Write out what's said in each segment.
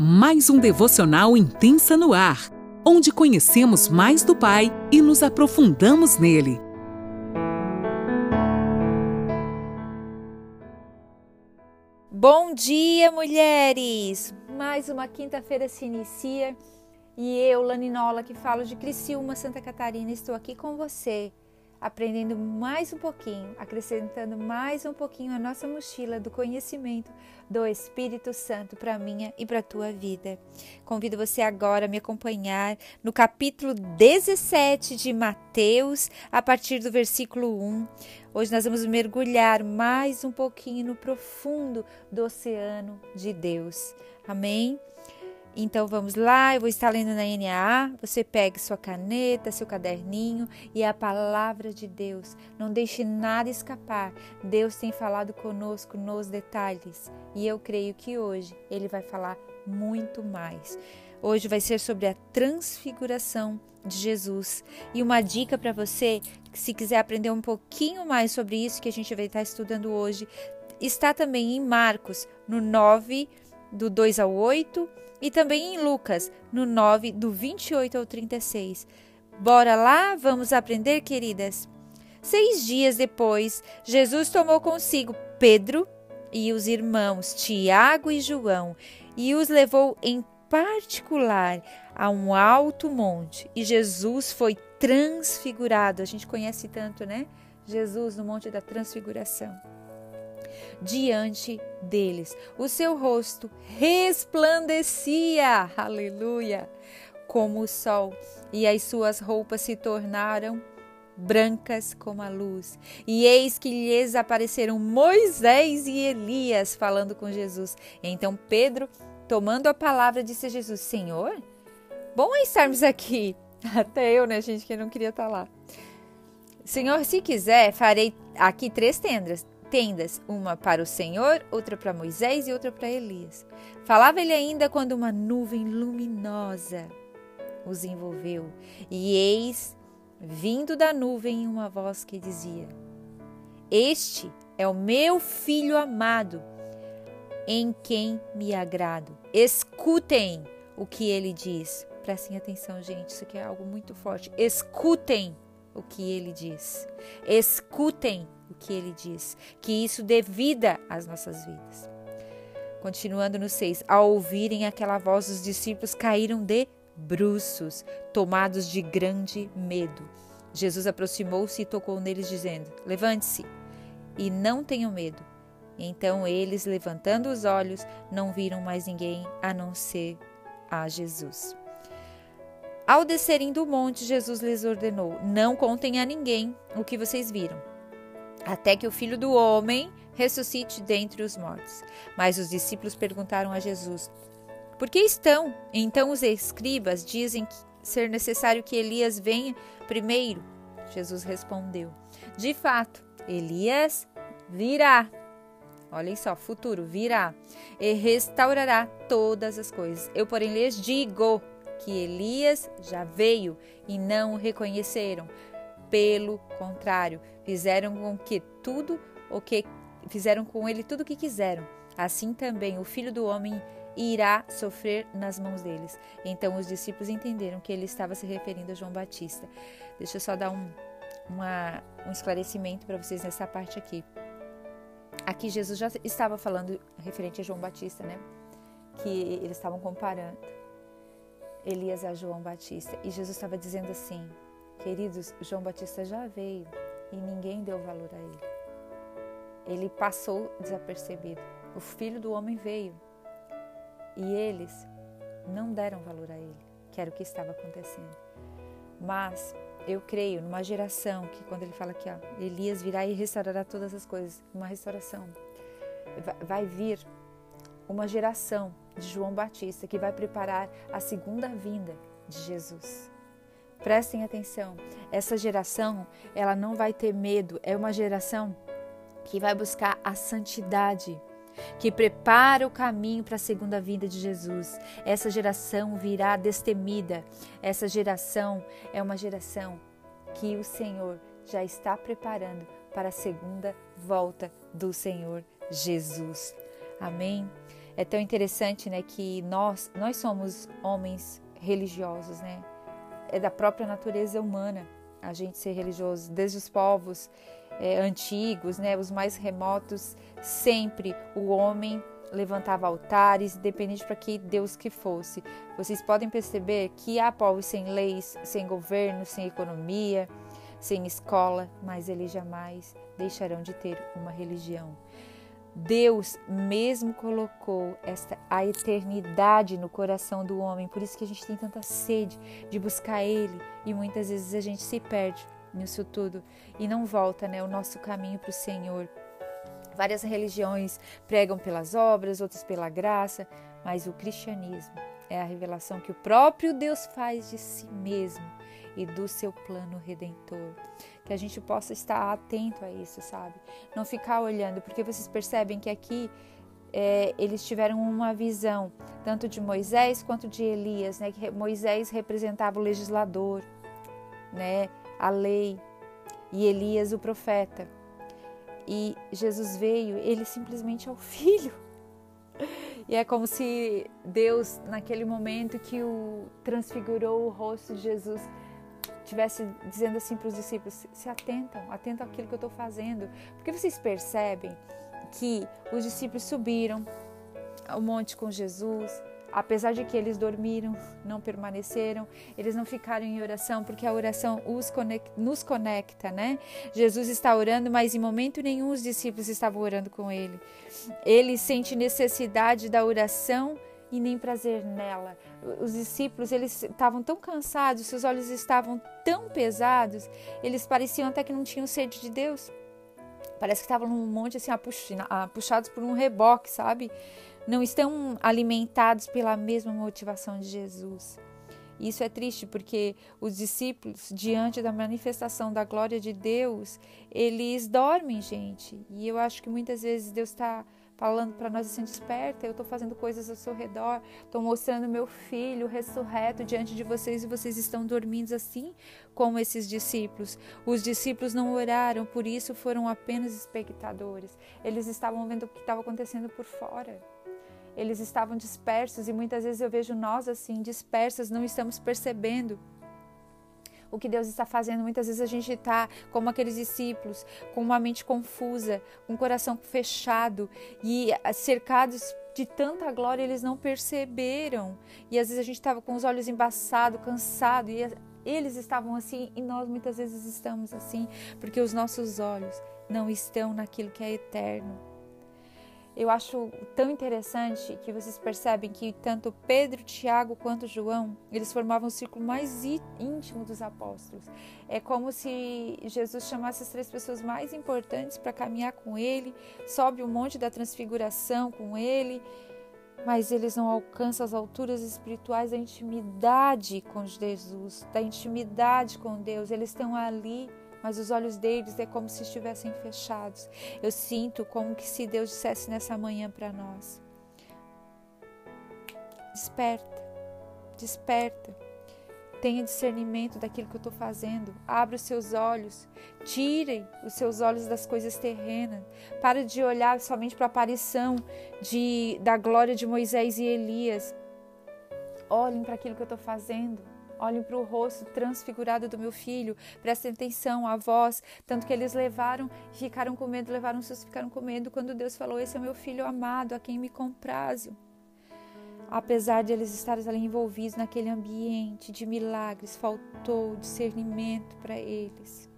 mais um devocional intensa no ar, onde conhecemos mais do Pai e nos aprofundamos nele. Bom dia, mulheres! Mais uma quinta-feira se inicia e eu, Laninola, que falo de Criciúma, Santa Catarina, estou aqui com você aprendendo mais um pouquinho, acrescentando mais um pouquinho a nossa mochila do conhecimento do Espírito Santo para minha e para tua vida. Convido você agora a me acompanhar no capítulo 17 de Mateus, a partir do versículo 1. Hoje nós vamos mergulhar mais um pouquinho no profundo do oceano de Deus. Amém? Então vamos lá, eu vou estar lendo na NAA. Você pegue sua caneta, seu caderninho e a palavra de Deus. Não deixe nada escapar. Deus tem falado conosco nos detalhes e eu creio que hoje ele vai falar muito mais. Hoje vai ser sobre a transfiguração de Jesus. E uma dica para você, se quiser aprender um pouquinho mais sobre isso que a gente vai estar estudando hoje, está também em Marcos, no 9, do 2 ao 8 e também em Lucas, no 9, do 28 ao 36. Bora lá, vamos aprender, queridas? Seis dias depois, Jesus tomou consigo Pedro e os irmãos Tiago e João e os levou em particular a um alto monte. E Jesus foi transfigurado. A gente conhece tanto, né? Jesus no Monte da Transfiguração diante deles. O seu rosto resplandecia, aleluia, como o sol, e as suas roupas se tornaram brancas como a luz. E eis que lhes apareceram Moisés e Elias falando com Jesus. Então Pedro, tomando a palavra, disse a Jesus: Senhor, bom é estarmos aqui. Até eu, né, gente, que não queria estar lá. Senhor, se quiser, farei aqui três tendas tendas, uma para o Senhor, outra para Moisés e outra para Elias. Falava ele ainda quando uma nuvem luminosa os envolveu, e eis, vindo da nuvem, uma voz que dizia: Este é o meu filho amado, em quem me agrado. Escutem o que ele diz. Prestem atenção, gente, isso aqui é algo muito forte. Escutem o que ele diz. Escutem o que ele diz, que isso dê vida às nossas vidas. Continuando no 6, ao ouvirem aquela voz, os discípulos caíram de bruços, tomados de grande medo. Jesus aproximou-se e tocou neles, dizendo: Levante-se e não tenham medo. Então eles, levantando os olhos, não viram mais ninguém a não ser a Jesus. Ao descerem do monte, Jesus lhes ordenou: Não contem a ninguém o que vocês viram até que o filho do homem ressuscite dentre os mortos. Mas os discípulos perguntaram a Jesus: Por que estão? Então os escribas dizem ser necessário que Elias venha primeiro. Jesus respondeu: De fato, Elias virá. Olhem só, futuro virá e restaurará todas as coisas. Eu, porém, lhes digo que Elias já veio e não o reconheceram. Pelo contrário, fizeram com que tudo o que fizeram com ele tudo o que quiseram. Assim também o Filho do homem irá sofrer nas mãos deles. Então os discípulos entenderam que ele estava se referindo a João Batista. Deixa eu só dar um, uma, um esclarecimento para vocês nessa parte aqui. Aqui Jesus já estava falando referente a João Batista, né? Que eles estavam comparando Elias a João Batista. E Jesus estava dizendo assim: Queridos, João Batista já veio e ninguém deu valor a ele. Ele passou desapercebido. O filho do homem veio e eles não deram valor a ele, que era o que estava acontecendo. Mas eu creio numa geração que, quando ele fala ó, Elias virá e restaurará todas as coisas, uma restauração. Vai vir uma geração de João Batista que vai preparar a segunda vinda de Jesus. Prestem atenção, essa geração, ela não vai ter medo, é uma geração que vai buscar a santidade, que prepara o caminho para a segunda vinda de Jesus. Essa geração virá destemida. Essa geração é uma geração que o Senhor já está preparando para a segunda volta do Senhor Jesus. Amém? É tão interessante, né, que nós nós somos homens religiosos, né? É da própria natureza humana a gente ser religioso, desde os povos é, antigos, né, os mais remotos, sempre o homem levantava altares, independente para que Deus que fosse. Vocês podem perceber que há povos sem leis, sem governo, sem economia, sem escola, mas eles jamais deixarão de ter uma religião. Deus mesmo colocou esta a eternidade no coração do homem, por isso que a gente tem tanta sede de buscar ele. E muitas vezes a gente se perde nisso tudo e não volta, né, o nosso caminho para o Senhor. Várias religiões pregam pelas obras, outras pela graça, mas o cristianismo é a revelação que o próprio Deus faz de si mesmo e do seu plano redentor. Que a gente possa estar atento a isso, sabe? Não ficar olhando, porque vocês percebem que aqui é, eles tiveram uma visão tanto de Moisés quanto de Elias, né? Que Moisés representava o legislador, né? A lei e Elias o profeta e Jesus veio, ele simplesmente é o filho. E é como se Deus, naquele momento que o transfigurou o rosto de Jesus, tivesse dizendo assim para os discípulos: se atentam, atentam àquilo que eu estou fazendo. Porque vocês percebem que os discípulos subiram ao monte com Jesus, Apesar de que eles dormiram, não permaneceram, eles não ficaram em oração, porque a oração conecta, nos conecta, né? Jesus está orando, mas em momento nenhum os discípulos estavam orando com ele. Ele sente necessidade da oração e nem prazer nela. Os discípulos, eles estavam tão cansados, seus olhos estavam tão pesados, eles pareciam até que não tinham sede de Deus. Parece que estavam num monte assim, puxados por um reboque, sabe? não estão alimentados pela mesma motivação de Jesus. Isso é triste porque os discípulos, diante da manifestação da glória de Deus, eles dormem, gente. E eu acho que muitas vezes Deus está falando para nós assim: desperta, eu estou fazendo coisas ao seu redor, estou mostrando meu filho ressurreto diante de vocês e vocês estão dormindo assim como esses discípulos. Os discípulos não oraram, por isso foram apenas espectadores. Eles estavam vendo o que estava acontecendo por fora eles estavam dispersos e muitas vezes eu vejo nós assim, dispersas, não estamos percebendo o que Deus está fazendo. Muitas vezes a gente está como aqueles discípulos, com uma mente confusa, com o coração fechado e cercados de tanta glória, eles não perceberam. E às vezes a gente estava com os olhos embaçados, cansado, e eles estavam assim, e nós muitas vezes estamos assim, porque os nossos olhos não estão naquilo que é eterno eu acho tão interessante que vocês percebem que tanto Pedro, Tiago quanto João, eles formavam o círculo mais íntimo dos apóstolos. É como se Jesus chamasse as três pessoas mais importantes para caminhar com ele, sobe o monte da transfiguração com ele, mas eles não alcançam as alturas espirituais da intimidade com Jesus, da intimidade com Deus. Eles estão ali mas os olhos deles é como se estivessem fechados. Eu sinto como que se Deus dissesse nessa manhã para nós: Desperta, desperta. Tenha discernimento daquilo que eu estou fazendo. Abra os seus olhos. Tirem os seus olhos das coisas terrenas. Para de olhar somente para a aparição de, da glória de Moisés e Elias. Olhem para aquilo que eu estou fazendo. Olhem para o rosto transfigurado do meu filho, prestem atenção à voz. Tanto que eles levaram, ficaram com medo, levaram susto, ficaram com medo quando Deus falou: Esse é meu filho amado, a quem me comprazo. Apesar de eles estarem ali envolvidos naquele ambiente de milagres, faltou discernimento para eles.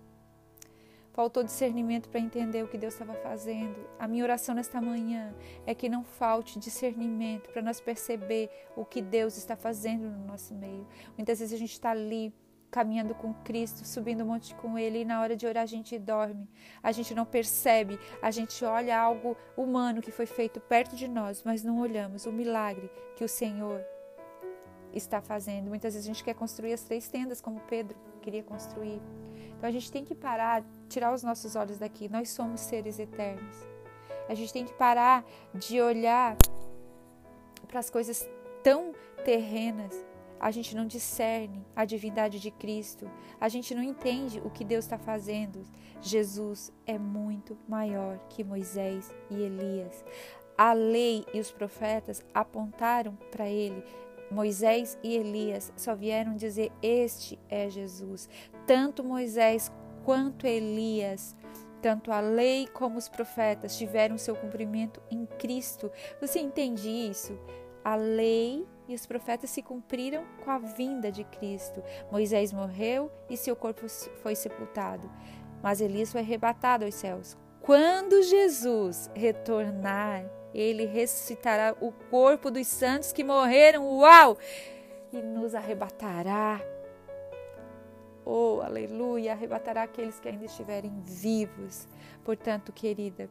Faltou discernimento para entender o que Deus estava fazendo. A minha oração nesta manhã é que não falte discernimento para nós perceber o que Deus está fazendo no nosso meio. Muitas vezes a gente está ali caminhando com Cristo, subindo um monte com Ele, e na hora de orar a gente dorme. A gente não percebe, a gente olha algo humano que foi feito perto de nós, mas não olhamos o milagre que o Senhor está fazendo. Muitas vezes a gente quer construir as três tendas, como Pedro queria construir. Então a gente tem que parar, tirar os nossos olhos daqui. Nós somos seres eternos. A gente tem que parar de olhar para as coisas tão terrenas. A gente não discerne a divindade de Cristo. A gente não entende o que Deus está fazendo. Jesus é muito maior que Moisés e Elias. A lei e os profetas apontaram para ele. Moisés e Elias só vieram dizer: Este é Jesus. Tanto Moisés quanto Elias tanto a lei como os profetas tiveram seu cumprimento em Cristo. Você entende isso? A lei e os profetas se cumpriram com a vinda de Cristo. Moisés morreu e seu corpo foi sepultado, mas Elias foi arrebatado aos céus. Quando Jesus retornar, ele ressuscitará o corpo dos santos que morreram, uau! E nos arrebatará Oh, aleluia! Arrebatará aqueles que ainda estiverem vivos. Portanto, querida,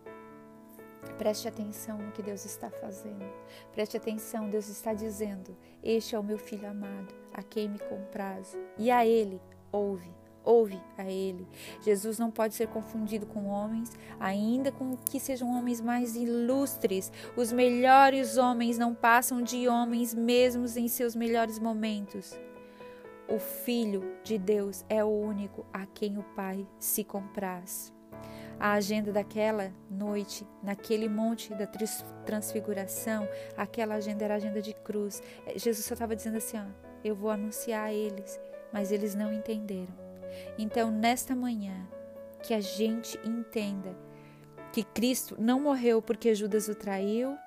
preste atenção no que Deus está fazendo. Preste atenção, Deus está dizendo: Este é o meu filho amado, a quem me compraz. E a ele ouve. Ouve a Ele. Jesus não pode ser confundido com homens, ainda com que sejam homens mais ilustres. Os melhores homens não passam de homens mesmos em seus melhores momentos. O Filho de Deus é o único a quem o Pai se compraz. A agenda daquela noite, naquele monte da transfiguração, aquela agenda era agenda de cruz. É, Jesus só estava dizendo assim: ó, eu vou anunciar a eles, mas eles não entenderam. Então, nesta manhã, que a gente entenda que Cristo não morreu porque Judas o traiu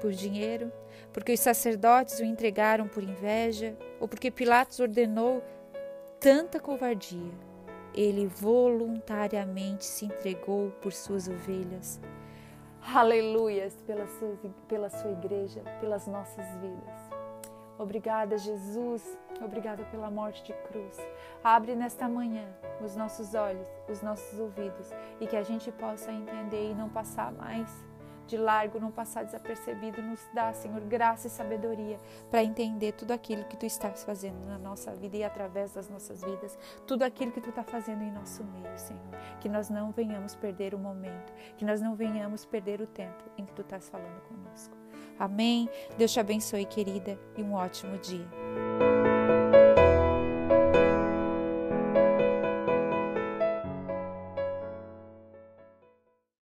por dinheiro, porque os sacerdotes o entregaram por inveja, ou porque Pilatos ordenou tanta covardia. Ele voluntariamente se entregou por suas ovelhas. Aleluias pela sua, pela sua igreja, pelas nossas vidas. Obrigada, Jesus. Obrigada pela morte de cruz. Abre nesta manhã os nossos olhos, os nossos ouvidos e que a gente possa entender e não passar mais de largo, não passar desapercebido. Nos dá, Senhor, graça e sabedoria para entender tudo aquilo que Tu estás fazendo na nossa vida e através das nossas vidas, tudo aquilo que Tu está fazendo em nosso meio, Senhor. Que nós não venhamos perder o momento, que nós não venhamos perder o tempo em que Tu estás falando conosco. Amém. Deus te abençoe, querida, e um ótimo dia.